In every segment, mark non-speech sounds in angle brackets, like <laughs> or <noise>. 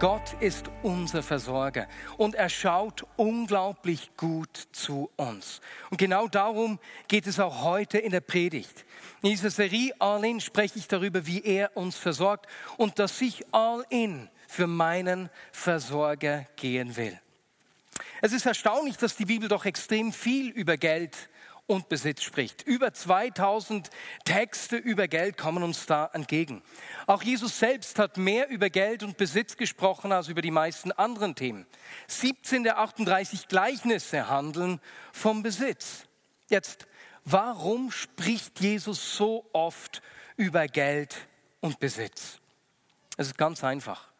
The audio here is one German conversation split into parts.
Gott ist unser Versorger und er schaut unglaublich gut zu uns. Und genau darum geht es auch heute in der Predigt. In dieser Serie All In spreche ich darüber, wie er uns versorgt und dass ich All In für meinen Versorger gehen will. Es ist erstaunlich, dass die Bibel doch extrem viel über Geld und Besitz spricht. Über 2000 Texte über Geld kommen uns da entgegen. Auch Jesus selbst hat mehr über Geld und Besitz gesprochen als über die meisten anderen Themen. 17 der 38 Gleichnisse handeln vom Besitz. Jetzt, warum spricht Jesus so oft über Geld und Besitz? Es ist ganz einfach.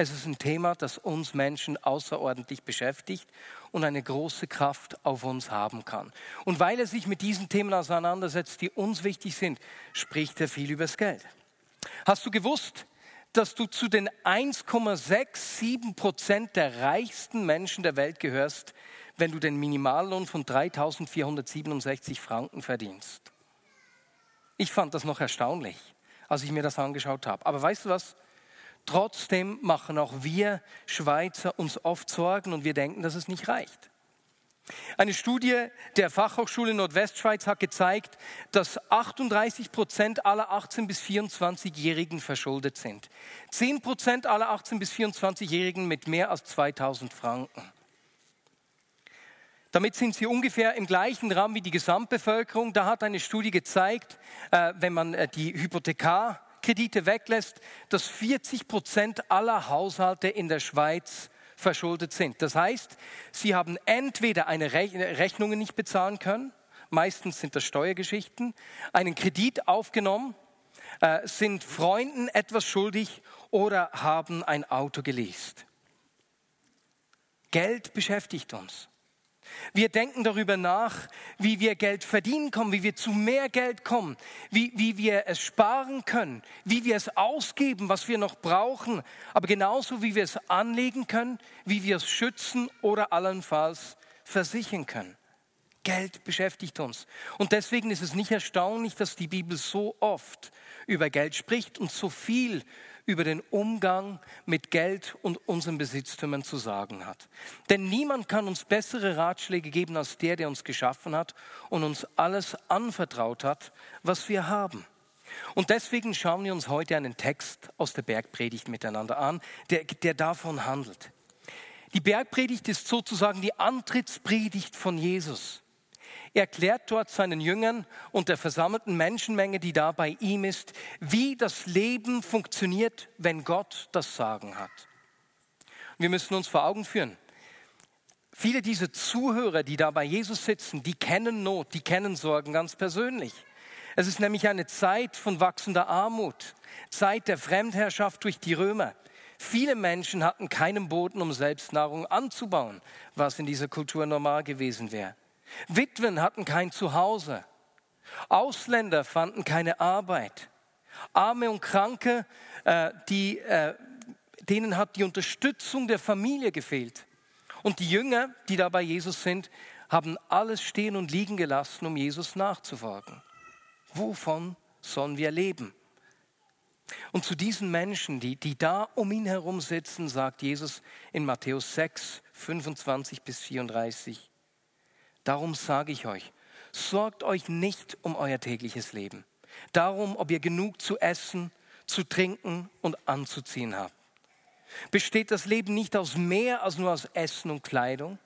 Es ist ein Thema, das uns Menschen außerordentlich beschäftigt und eine große Kraft auf uns haben kann. Und weil er sich mit diesen Themen auseinandersetzt, die uns wichtig sind, spricht er viel übers Geld. Hast du gewusst, dass du zu den 1,67 Prozent der reichsten Menschen der Welt gehörst, wenn du den Minimallohn von 3.467 Franken verdienst? Ich fand das noch erstaunlich, als ich mir das angeschaut habe. Aber weißt du was? Trotzdem machen auch wir Schweizer uns oft Sorgen und wir denken, dass es nicht reicht. Eine Studie der Fachhochschule Nordwestschweiz hat gezeigt, dass 38 Prozent aller 18 bis 24-Jährigen verschuldet sind. 10 Prozent aller 18 bis 24-Jährigen mit mehr als 2000 Franken. Damit sind sie ungefähr im gleichen Rahmen wie die Gesamtbevölkerung. Da hat eine Studie gezeigt, äh, wenn man äh, die Hypothekar Kredite weglässt, dass 40 Prozent aller Haushalte in der Schweiz verschuldet sind. Das heißt, sie haben entweder eine Rechnung nicht bezahlen können, meistens sind das Steuergeschichten, einen Kredit aufgenommen, äh, sind Freunden etwas schuldig oder haben ein Auto geleast. Geld beschäftigt uns. Wir denken darüber nach, wie wir Geld verdienen kommen, wie wir zu mehr Geld kommen, wie, wie wir es sparen können, wie wir es ausgeben, was wir noch brauchen, aber genauso wie wir es anlegen können, wie wir es schützen oder allenfalls versichern können. Geld beschäftigt uns. Und deswegen ist es nicht erstaunlich, dass die Bibel so oft über Geld spricht und so viel über den Umgang mit Geld und unseren Besitztümern zu sagen hat. Denn niemand kann uns bessere Ratschläge geben als der, der uns geschaffen hat und uns alles anvertraut hat, was wir haben. Und deswegen schauen wir uns heute einen Text aus der Bergpredigt miteinander an, der, der davon handelt. Die Bergpredigt ist sozusagen die Antrittspredigt von Jesus. Er erklärt dort seinen Jüngern und der versammelten Menschenmenge, die da bei ihm ist, wie das Leben funktioniert, wenn Gott das Sagen hat. Wir müssen uns vor Augen führen, viele dieser Zuhörer, die da bei Jesus sitzen, die kennen Not, die kennen Sorgen ganz persönlich. Es ist nämlich eine Zeit von wachsender Armut, Zeit der Fremdherrschaft durch die Römer. Viele Menschen hatten keinen Boden, um Selbstnahrung anzubauen, was in dieser Kultur normal gewesen wäre. Witwen hatten kein Zuhause. Ausländer fanden keine Arbeit. Arme und Kranke, äh, die, äh, denen hat die Unterstützung der Familie gefehlt. Und die Jünger, die da bei Jesus sind, haben alles stehen und liegen gelassen, um Jesus nachzufolgen. Wovon sollen wir leben? Und zu diesen Menschen, die, die da um ihn herum sitzen, sagt Jesus in Matthäus 6, 25 bis 34, Darum sage ich euch, sorgt euch nicht um euer tägliches Leben. Darum, ob ihr genug zu essen, zu trinken und anzuziehen habt. Besteht das Leben nicht aus mehr als nur aus Essen und Kleidung?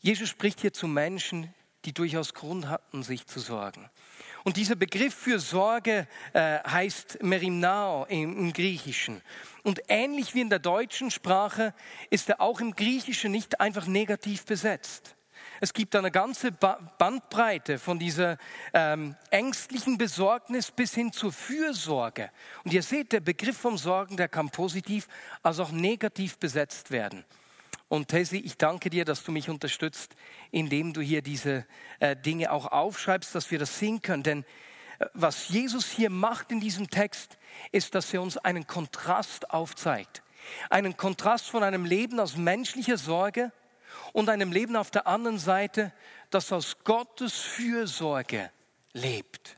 Jesus spricht hier zu Menschen, die durchaus Grund hatten, sich zu sorgen. Und dieser Begriff für Sorge äh, heißt Merimnao im, im, Griechischen. Und ähnlich wie in der deutschen Sprache ist er auch im Griechischen nicht einfach negativ besetzt. Es gibt eine ganze Bandbreite von dieser ähm, ängstlichen Besorgnis bis hin zur Fürsorge. Und ihr seht, der Begriff vom Sorgen, der kann positiv als auch negativ besetzt werden. Und Tessie, ich danke dir, dass du mich unterstützt, indem du hier diese äh, Dinge auch aufschreibst, dass wir das sehen können. Denn äh, was Jesus hier macht in diesem Text, ist, dass er uns einen Kontrast aufzeigt. Einen Kontrast von einem Leben aus menschlicher Sorge und einem Leben auf der anderen Seite, das aus Gottes Fürsorge lebt.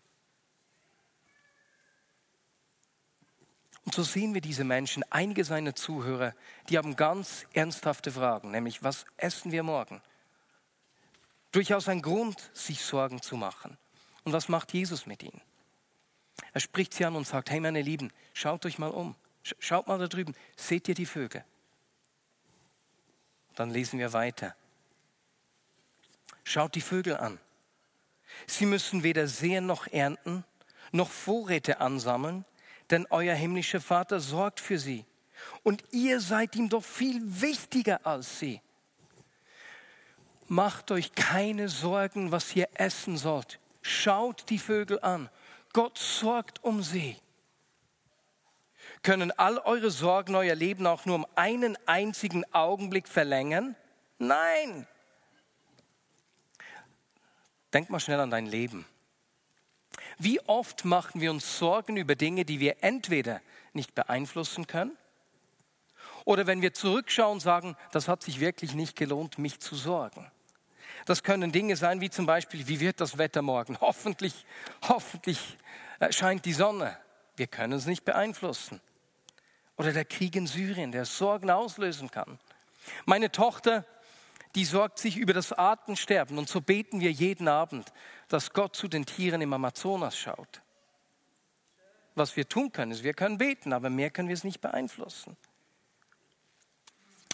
Und so sehen wir diese Menschen, einige seiner Zuhörer, die haben ganz ernsthafte Fragen, nämlich was essen wir morgen? Durchaus ein Grund, sich Sorgen zu machen. Und was macht Jesus mit ihnen? Er spricht sie an und sagt, hey meine Lieben, schaut euch mal um, schaut mal da drüben, seht ihr die Vögel? Dann lesen wir weiter. Schaut die Vögel an. Sie müssen weder sehen noch ernten, noch Vorräte ansammeln, denn euer himmlischer Vater sorgt für sie. Und ihr seid ihm doch viel wichtiger als sie. Macht euch keine Sorgen, was ihr essen sollt. Schaut die Vögel an. Gott sorgt um sie. Können all eure Sorgen euer Leben auch nur um einen einzigen Augenblick verlängern? Nein. Denk mal schnell an dein Leben. Wie oft machen wir uns Sorgen über Dinge, die wir entweder nicht beeinflussen können oder wenn wir zurückschauen, sagen, das hat sich wirklich nicht gelohnt, mich zu sorgen. Das können Dinge sein wie zum Beispiel, wie wird das Wetter morgen? <laughs> Hoffentlich, hoffentlich äh, scheint die Sonne. Wir können es nicht beeinflussen. Oder der Krieg in Syrien, der Sorgen auslösen kann. Meine Tochter, die sorgt sich über das Artensterben und so beten wir jeden Abend, dass Gott zu den Tieren im Amazonas schaut. Was wir tun können, ist, wir können beten, aber mehr können wir es nicht beeinflussen.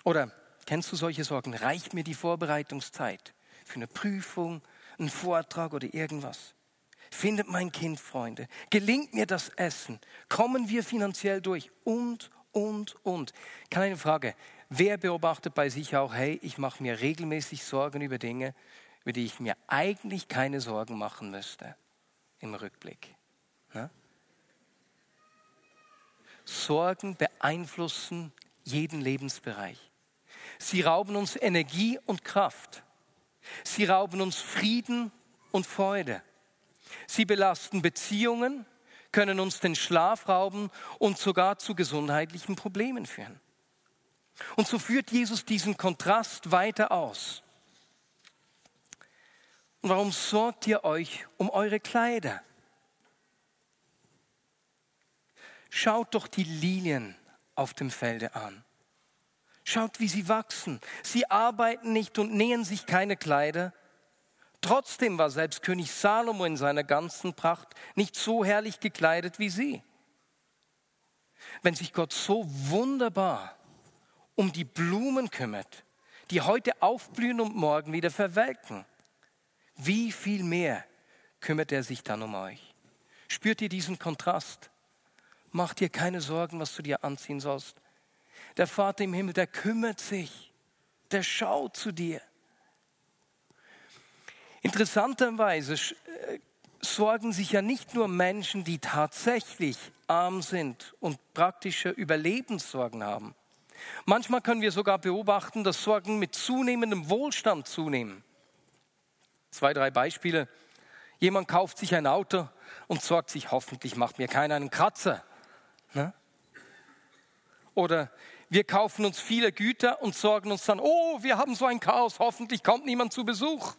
Oder kennst du solche Sorgen? Reicht mir die Vorbereitungszeit für eine Prüfung, einen Vortrag oder irgendwas? Findet mein Kind Freunde? Gelingt mir das Essen? Kommen wir finanziell durch? Und, und, und. Keine Frage. Wer beobachtet bei sich auch, hey, ich mache mir regelmäßig Sorgen über Dinge, über die ich mir eigentlich keine Sorgen machen müsste im Rückblick? Ne? Sorgen beeinflussen jeden Lebensbereich. Sie rauben uns Energie und Kraft. Sie rauben uns Frieden und Freude. Sie belasten Beziehungen, können uns den Schlaf rauben und sogar zu gesundheitlichen Problemen führen. Und so führt Jesus diesen Kontrast weiter aus. Und warum sorgt ihr euch um eure Kleider? Schaut doch die Lilien auf dem Felde an. Schaut, wie sie wachsen. Sie arbeiten nicht und nähen sich keine Kleider. Trotzdem war selbst König Salomo in seiner ganzen Pracht nicht so herrlich gekleidet wie sie. Wenn sich Gott so wunderbar um die Blumen kümmert, die heute aufblühen und morgen wieder verwelken, wie viel mehr kümmert er sich dann um euch? Spürt ihr diesen Kontrast? Macht dir keine Sorgen, was du dir anziehen sollst. Der Vater im Himmel, der kümmert sich, der schaut zu dir. Interessanterweise äh, sorgen sich ja nicht nur Menschen, die tatsächlich arm sind und praktische Überlebenssorgen haben. Manchmal können wir sogar beobachten, dass Sorgen mit zunehmendem Wohlstand zunehmen. Zwei, drei Beispiele. Jemand kauft sich ein Auto und sorgt sich, hoffentlich macht mir keiner einen Kratzer. Ne? Oder wir kaufen uns viele Güter und sorgen uns dann, oh, wir haben so ein Chaos, hoffentlich kommt niemand zu Besuch.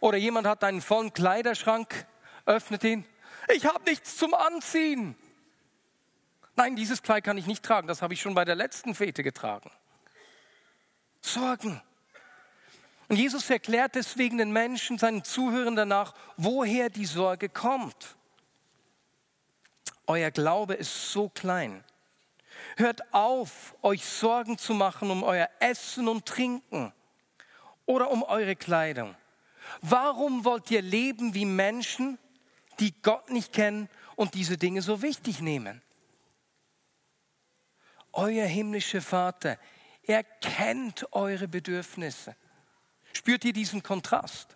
Oder jemand hat einen vollen Kleiderschrank, öffnet ihn. Ich habe nichts zum Anziehen. Nein, dieses Kleid kann ich nicht tragen, das habe ich schon bei der letzten Fete getragen. Sorgen. Und Jesus erklärt deswegen den Menschen, seinen Zuhörern danach, woher die Sorge kommt. Euer Glaube ist so klein. Hört auf, euch Sorgen zu machen um euer Essen und Trinken oder um eure Kleidung. Warum wollt ihr leben wie Menschen, die Gott nicht kennen und diese Dinge so wichtig nehmen? Euer himmlischer Vater, er kennt eure Bedürfnisse. Spürt ihr diesen Kontrast?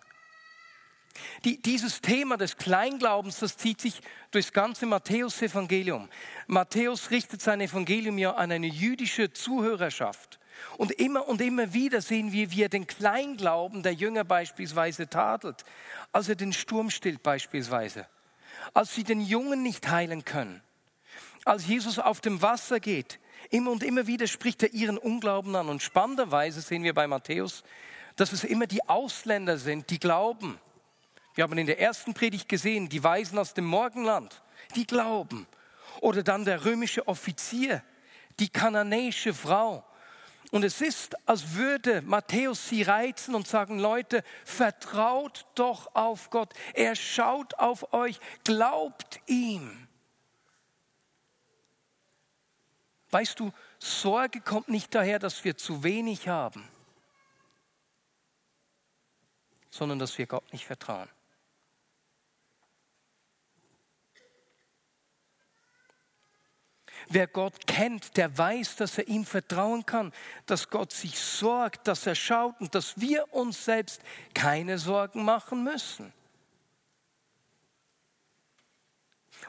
Die, dieses Thema des Kleinglaubens, das zieht sich durchs ganze Matthäus-Evangelium. Matthäus richtet sein Evangelium ja an eine jüdische Zuhörerschaft. Und immer und immer wieder sehen wir, wie er den Kleinglauben der Jünger beispielsweise tadelt, als er den Sturm stillt beispielsweise, als sie den Jungen nicht heilen können, als Jesus auf dem Wasser geht. Immer und immer wieder spricht er ihren Unglauben an. Und spannenderweise sehen wir bei Matthäus, dass es immer die Ausländer sind, die glauben. Wir haben in der ersten Predigt gesehen, die Weisen aus dem Morgenland, die glauben. Oder dann der römische Offizier, die kananäische Frau. Und es ist, als würde Matthäus sie reizen und sagen, Leute, vertraut doch auf Gott. Er schaut auf euch, glaubt ihm. Weißt du, Sorge kommt nicht daher, dass wir zu wenig haben, sondern dass wir Gott nicht vertrauen. Wer Gott kennt, der weiß, dass er ihm vertrauen kann, dass Gott sich sorgt, dass er schaut und dass wir uns selbst keine Sorgen machen müssen.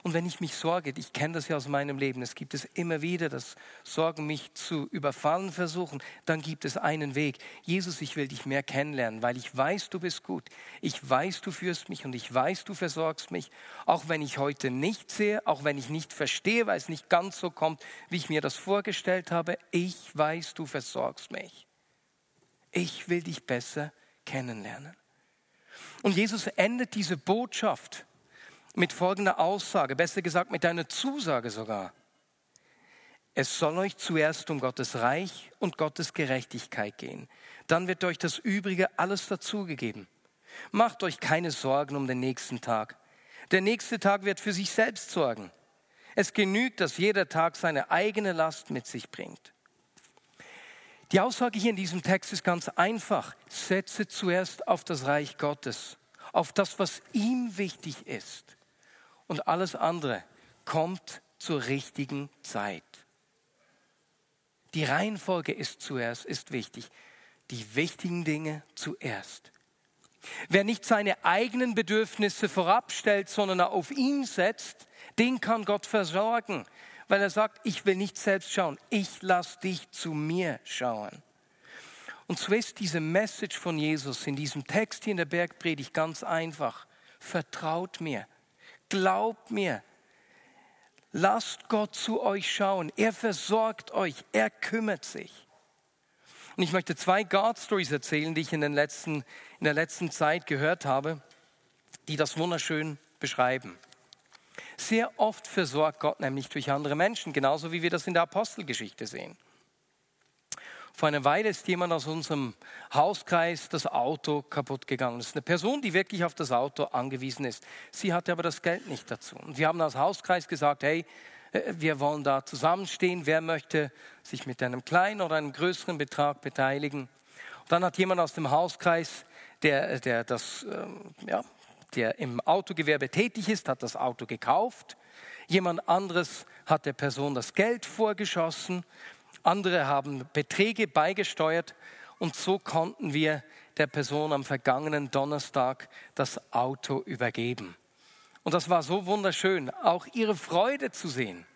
Und wenn ich mich sorge, ich kenne das ja aus meinem Leben, es gibt es immer wieder, dass Sorgen mich zu überfallen versuchen, dann gibt es einen Weg. Jesus, ich will dich mehr kennenlernen, weil ich weiß, du bist gut. Ich weiß, du führst mich und ich weiß, du versorgst mich. Auch wenn ich heute nicht sehe, auch wenn ich nicht verstehe, weil es nicht ganz so kommt, wie ich mir das vorgestellt habe, ich weiß, du versorgst mich. Ich will dich besser kennenlernen. Und Jesus endet diese Botschaft mit folgender Aussage, besser gesagt mit einer Zusage sogar. Es soll euch zuerst um Gottes Reich und Gottes Gerechtigkeit gehen. Dann wird euch das Übrige alles dazugegeben. Macht euch keine Sorgen um den nächsten Tag. Der nächste Tag wird für sich selbst sorgen. Es genügt, dass jeder Tag seine eigene Last mit sich bringt. Die Aussage hier in diesem Text ist ganz einfach. Setze zuerst auf das Reich Gottes, auf das, was ihm wichtig ist und alles andere kommt zur richtigen Zeit. Die Reihenfolge ist zuerst, ist wichtig. Die wichtigen Dinge zuerst. Wer nicht seine eigenen Bedürfnisse vorabstellt, sondern auf ihn setzt, den kann Gott versorgen, weil er sagt, ich will nicht selbst schauen, ich lass dich zu mir schauen. Und so ist diese Message von Jesus in diesem Text hier in der Bergpredigt ganz einfach. Vertraut mir, Glaubt mir, lasst Gott zu euch schauen. Er versorgt euch, er kümmert sich. Und ich möchte zwei God Stories erzählen, die ich in, den letzten, in der letzten Zeit gehört habe, die das wunderschön beschreiben. Sehr oft versorgt Gott nämlich durch andere Menschen, genauso wie wir das in der Apostelgeschichte sehen. Vor einer Weile ist jemand aus unserem Hauskreis das Auto kaputt gegangen. Das ist eine Person, die wirklich auf das Auto angewiesen ist. Sie hatte aber das Geld nicht dazu. Und wir haben als Hauskreis gesagt, hey, äh, wir wollen da zusammenstehen. Wer möchte sich mit einem kleinen oder einem größeren Betrag beteiligen? Und dann hat jemand aus dem Hauskreis, der, der, das, ähm, ja, der im Autogewerbe tätig ist, hat das Auto gekauft. Jemand anderes hat der Person das Geld vorgeschossen andere haben Beträge beigesteuert und so konnten wir der Person am vergangenen Donnerstag das Auto übergeben. Und das war so wunderschön, auch ihre Freude zu sehen.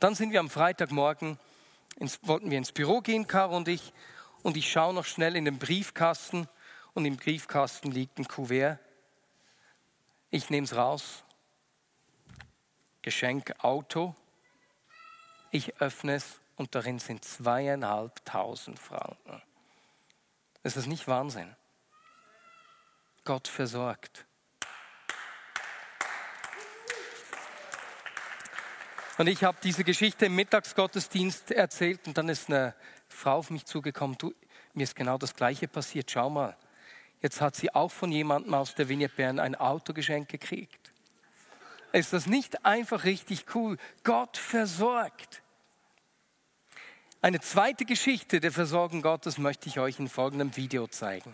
Dann sind wir am Freitagmorgen, ins, wollten wir ins Büro gehen, Caro und ich, und ich schaue noch schnell in den Briefkasten und im Briefkasten liegt ein Kuvert. Ich nehme es raus. Geschenk Auto. Ich öffne es und darin sind zweieinhalbtausend Franken. Ist das nicht Wahnsinn? Gott versorgt. Und ich habe diese Geschichte im Mittagsgottesdienst erzählt und dann ist eine Frau auf mich zugekommen, du, mir ist genau das Gleiche passiert, schau mal. Jetzt hat sie auch von jemandem aus der Vignette Bern ein Autogeschenk gekriegt. Ist das nicht einfach richtig cool? Gott versorgt. Eine zweite Geschichte der Versorgung Gottes möchte ich euch in folgendem Video zeigen.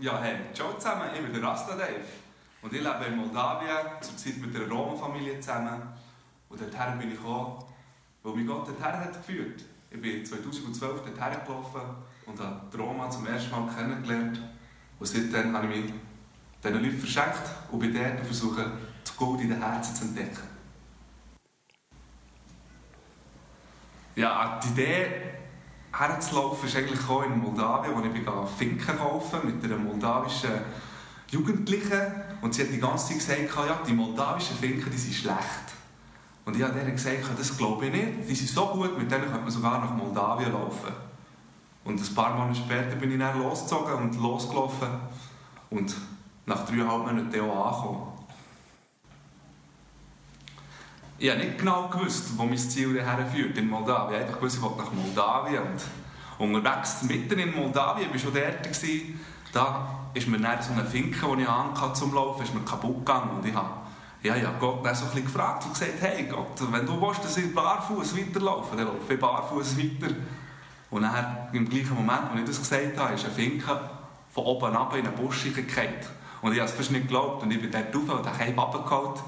Ja, hey, ciao zusammen, ich bin der Rasta Dave und ich lebe in Moldawien, zurzeit mit einer Roma-Familie zusammen. Und dorthin bin ich gekommen, weil mich Gott dorthin hat geführt. Ich bin 2012 dorthin gelaufen und habe die Roma zum ersten Mal kennengelernt. Und seitdem habe ich mich diesen Leuten verschenkt und bin dort und versuche, das Gold in den Herzen zu entdecken. Ja, die Idee, herzulaufen, ist eigentlich auch in Moldawien, wo ich Finken kaufen mit einer moldawischen Jugendlichen. Und sie hat die ganze Zeit gesagt, ja, die moldawischen Finken die sind schlecht. Und ich habe denen gesagt, das glaube ich nicht. Die sind so gut, mit denen könnte man sogar nach Moldawien laufen. Und ein paar Monate später bin ich dann losgezogen und losgelaufen. Und nach dreieinhalb Monaten auch angekommen. Ich habe nicht genau gewusst, wo mein Ziel herführt in Moldawien. Ich einfach gewusst, ich wollte nach Moldawien. Und unterwegs, mitten in Moldawien, ich war schon dort, gewesen, da ist mir dann so eine Finke, die ich anhatte zum Laufen, ist mir kaputt gegangen. Und ich habe ja, ja, Gott dann so ein gefragt und gesagt, hey Gott, wenn du willst, dass ich barfuß weiterlaufe, dann laufe ich barfuß weiter. Und dann, im gleichen Moment, als ich das gesagt habe, ist eine Finke von oben ab in einen Busch gefallen. Und ich habe es fast nicht geglaubt. Und ich bin dort rauf und habe einen runtergeholt.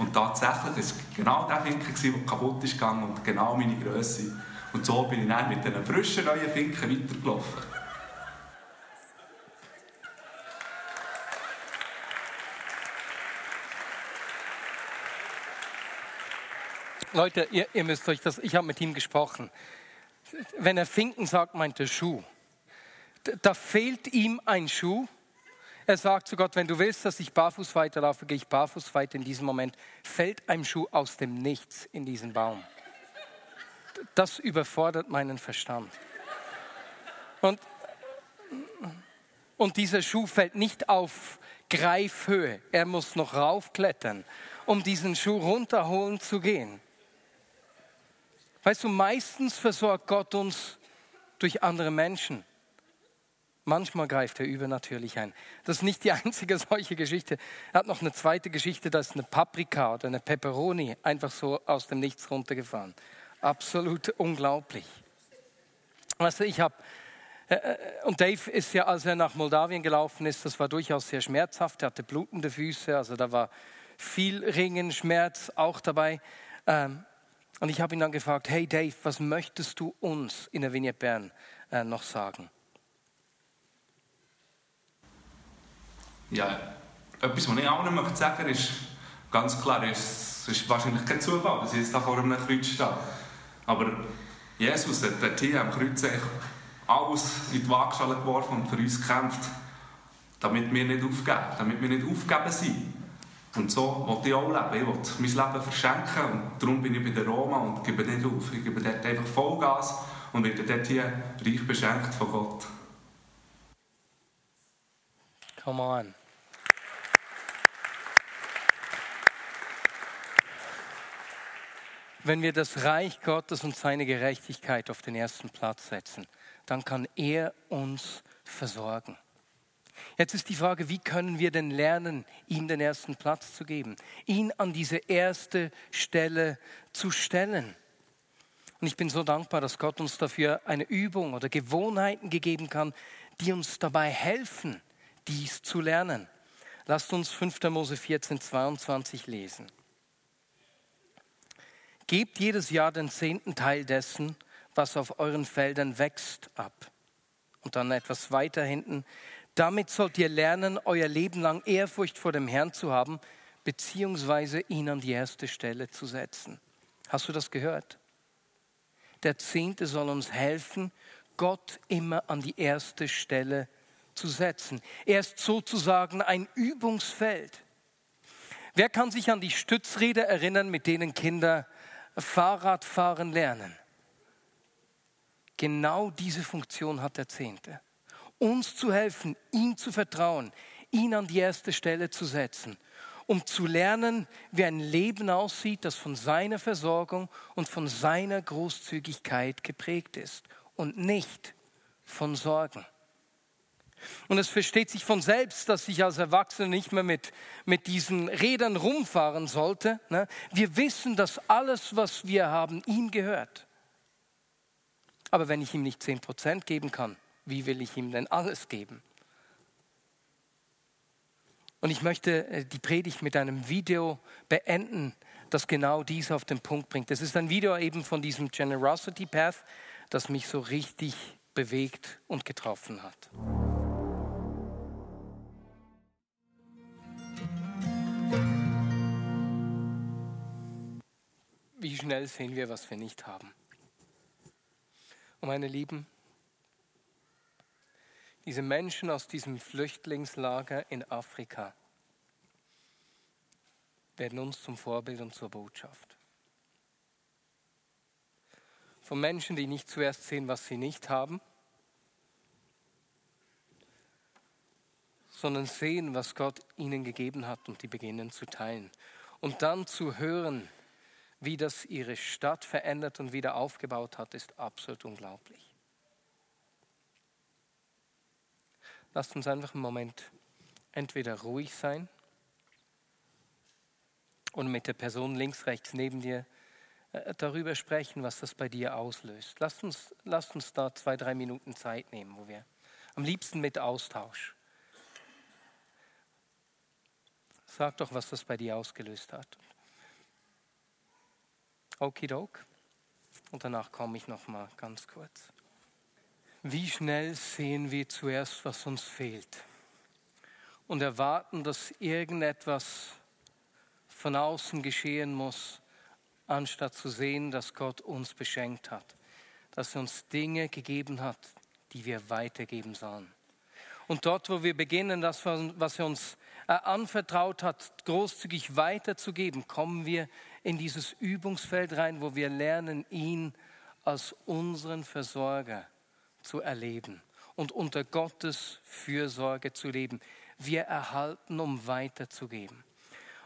Und tatsächlich war es genau der Finke, der kaputt ist gegangen und genau meine Größe. Und so bin ich dann mit diesen frischen neuen Finken weitergelaufen. Leute, ihr, ihr müsst euch das, ich habe mit ihm gesprochen. Wenn er Finken sagt, meint er Schuh. Da fehlt ihm ein Schuh. Er sagt zu Gott, wenn du willst, dass ich barfuß weiterlaufe, gehe ich barfuß weiter. In diesem Moment fällt ein Schuh aus dem Nichts in diesen Baum. Das überfordert meinen Verstand. Und, und dieser Schuh fällt nicht auf Greifhöhe. Er muss noch raufklettern, um diesen Schuh runterholen zu gehen. Weißt du, meistens versorgt Gott uns durch andere Menschen. Manchmal greift er übernatürlich ein. Das ist nicht die <laughs> einzige solche Geschichte. Er hat noch eine zweite Geschichte, da ist eine Paprika oder eine Peperoni einfach so aus dem Nichts runtergefahren. Absolut unglaublich. Weißt ich habe, äh, äh, und Dave ist ja, als er nach Moldawien gelaufen ist, das war durchaus sehr schmerzhaft. Er hatte blutende Füße, also da war viel Ringen, Schmerz auch dabei. Ähm, und ich habe ihn dann gefragt, hey Dave, was möchtest du uns in der Vignette Bern äh, noch sagen? Ja, etwas, was ich auch noch möchte sagen ist ganz klar, es ist wahrscheinlich kein Zufall, dass ich jetzt da vor einem Kreuz stehe. Aber Jesus hat dort hier am Kreuz alles in die Waagschale geworfen und für uns gekämpft, damit wir nicht aufgeben, damit wir nicht aufgeben sind. Und so wollte ich auch leben. Ich wollte mein Leben verschenken und darum bin ich bei der Roma und gebe nicht auf. Ich gebe dort einfach Vollgas und werde dort hier reich beschenkt von Gott. Come on. Wenn wir das Reich Gottes und seine Gerechtigkeit auf den ersten Platz setzen, dann kann er uns versorgen. Jetzt ist die Frage, wie können wir denn lernen, ihm den ersten Platz zu geben, ihn an diese erste Stelle zu stellen. Und ich bin so dankbar, dass Gott uns dafür eine Übung oder Gewohnheiten gegeben kann, die uns dabei helfen, dies zu lernen. Lasst uns 5. Mose 14, 22 lesen. Gebt jedes Jahr den zehnten Teil dessen, was auf euren Feldern wächst, ab. Und dann etwas weiter hinten, damit sollt ihr lernen, euer Leben lang Ehrfurcht vor dem Herrn zu haben, beziehungsweise ihn an die erste Stelle zu setzen. Hast du das gehört? Der Zehnte soll uns helfen, Gott immer an die erste Stelle zu setzen. Er ist sozusagen ein Übungsfeld. Wer kann sich an die Stützräder erinnern, mit denen Kinder Fahrradfahren lernen? Genau diese Funktion hat der Zehnte uns zu helfen, ihm zu vertrauen, ihn an die erste Stelle zu setzen, um zu lernen, wie ein Leben aussieht, das von seiner Versorgung und von seiner Großzügigkeit geprägt ist und nicht von Sorgen. Und es versteht sich von selbst, dass ich als Erwachsener nicht mehr mit, mit diesen Rädern rumfahren sollte. Ne? Wir wissen, dass alles, was wir haben, ihm gehört. Aber wenn ich ihm nicht 10% geben kann, wie will ich ihm denn alles geben? Und ich möchte äh, die Predigt mit einem Video beenden, das genau dies auf den Punkt bringt. Es ist ein Video eben von diesem Generosity Path, das mich so richtig bewegt und getroffen hat. Schnell sehen wir, was wir nicht haben. Und meine Lieben, diese Menschen aus diesem Flüchtlingslager in Afrika werden uns zum Vorbild und zur Botschaft. Von Menschen, die nicht zuerst sehen, was sie nicht haben, sondern sehen, was Gott ihnen gegeben hat und die beginnen zu teilen. Und dann zu hören, wie das ihre Stadt verändert und wieder aufgebaut hat, ist absolut unglaublich. Lasst uns einfach einen Moment entweder ruhig sein und mit der Person links, rechts neben dir äh, darüber sprechen, was das bei dir auslöst. Lasst uns, lasst uns da zwei, drei Minuten Zeit nehmen, wo wir am liebsten mit Austausch. Sag doch, was das bei dir ausgelöst hat. Okidok. Und danach komme ich noch mal ganz kurz. Wie schnell sehen wir zuerst, was uns fehlt und erwarten, dass irgendetwas von außen geschehen muss, anstatt zu sehen, dass Gott uns beschenkt hat, dass er uns Dinge gegeben hat, die wir weitergeben sollen. Und dort, wo wir beginnen, das, was er uns äh, anvertraut hat, großzügig weiterzugeben, kommen wir in dieses Übungsfeld rein, wo wir lernen, ihn als unseren Versorger zu erleben und unter Gottes Fürsorge zu leben. Wir erhalten, um weiterzugeben.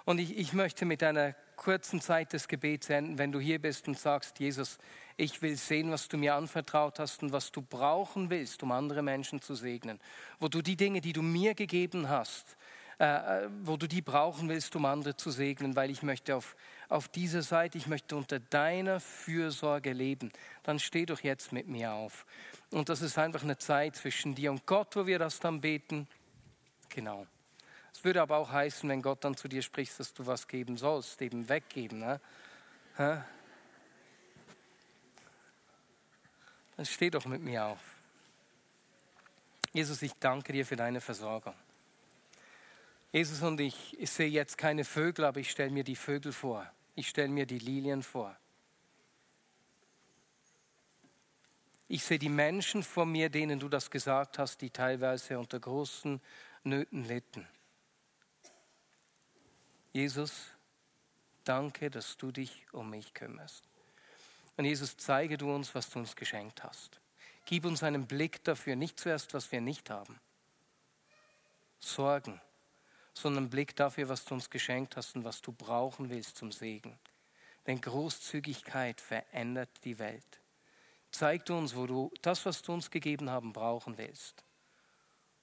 Und ich, ich möchte mit einer kurzen Zeit des Gebets enden, wenn du hier bist und sagst, Jesus, ich will sehen, was du mir anvertraut hast und was du brauchen willst, um andere Menschen zu segnen. Wo du die Dinge, die du mir gegeben hast, äh, äh, wo du die brauchen willst, um andere zu segnen, weil ich möchte auf, auf dieser Seite, ich möchte unter deiner Fürsorge leben, dann steh doch jetzt mit mir auf. Und das ist einfach eine Zeit zwischen dir und Gott, wo wir das dann beten. Genau. Es würde aber auch heißen, wenn Gott dann zu dir spricht, dass du was geben sollst, eben weggeben. Ne? Dann steh doch mit mir auf. Jesus, ich danke dir für deine Versorgung. Jesus und ich, ich sehe jetzt keine Vögel, aber ich stelle mir die Vögel vor. Ich stelle mir die Lilien vor. Ich sehe die Menschen vor mir, denen du das gesagt hast, die teilweise unter großen Nöten litten. Jesus, danke, dass du dich um mich kümmerst. Und Jesus, zeige du uns, was du uns geschenkt hast. Gib uns einen Blick dafür, nicht zuerst, was wir nicht haben. Sorgen, sondern Blick dafür, was du uns geschenkt hast und was du brauchen willst zum Segen. Denn Großzügigkeit verändert die Welt. Zeig du uns, wo du das, was du uns gegeben haben, brauchen willst,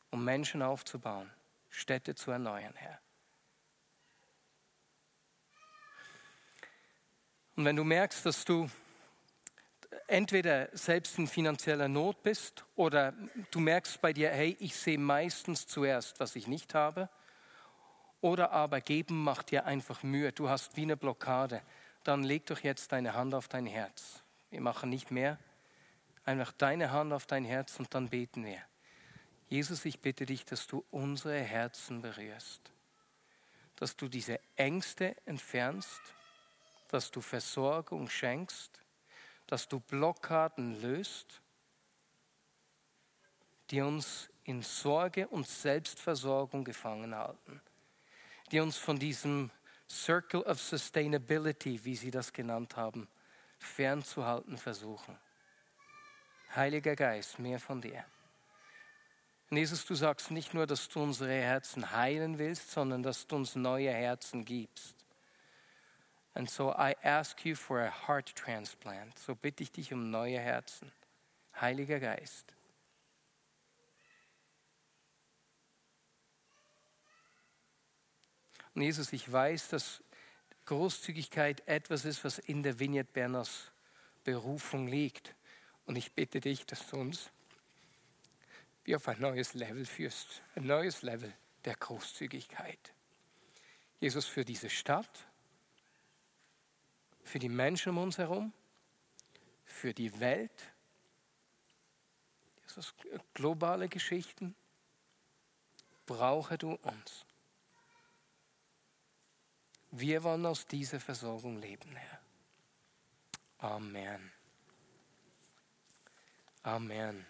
um Menschen aufzubauen, Städte zu erneuern, Herr. Und wenn du merkst, dass du entweder selbst in finanzieller Not bist oder du merkst bei dir, hey, ich sehe meistens zuerst, was ich nicht habe, oder aber geben macht dir einfach Mühe, du hast wie eine Blockade, dann leg doch jetzt deine Hand auf dein Herz. Wir machen nicht mehr. Einfach deine Hand auf dein Herz und dann beten wir. Jesus, ich bitte dich, dass du unsere Herzen berührst, dass du diese Ängste entfernst, dass du Versorgung schenkst, dass du Blockaden löst, die uns in Sorge und Selbstversorgung gefangen halten die uns von diesem Circle of Sustainability, wie Sie das genannt haben, fernzuhalten versuchen. Heiliger Geist, mehr von dir. Jesus, du sagst nicht nur, dass du unsere Herzen heilen willst, sondern dass du uns neue Herzen gibst. And so I ask you for a heart transplant. So bitte ich dich um neue Herzen. Heiliger Geist. Und Jesus, ich weiß, dass Großzügigkeit etwas ist, was in der Vignette Berners Berufung liegt. Und ich bitte dich, dass du uns wie auf ein neues Level führst, ein neues Level der Großzügigkeit. Jesus, für diese Stadt, für die Menschen um uns herum, für die Welt, ist globale Geschichten, brauche du uns. Wir wollen aus dieser Versorgung leben, Herr. Amen. Amen.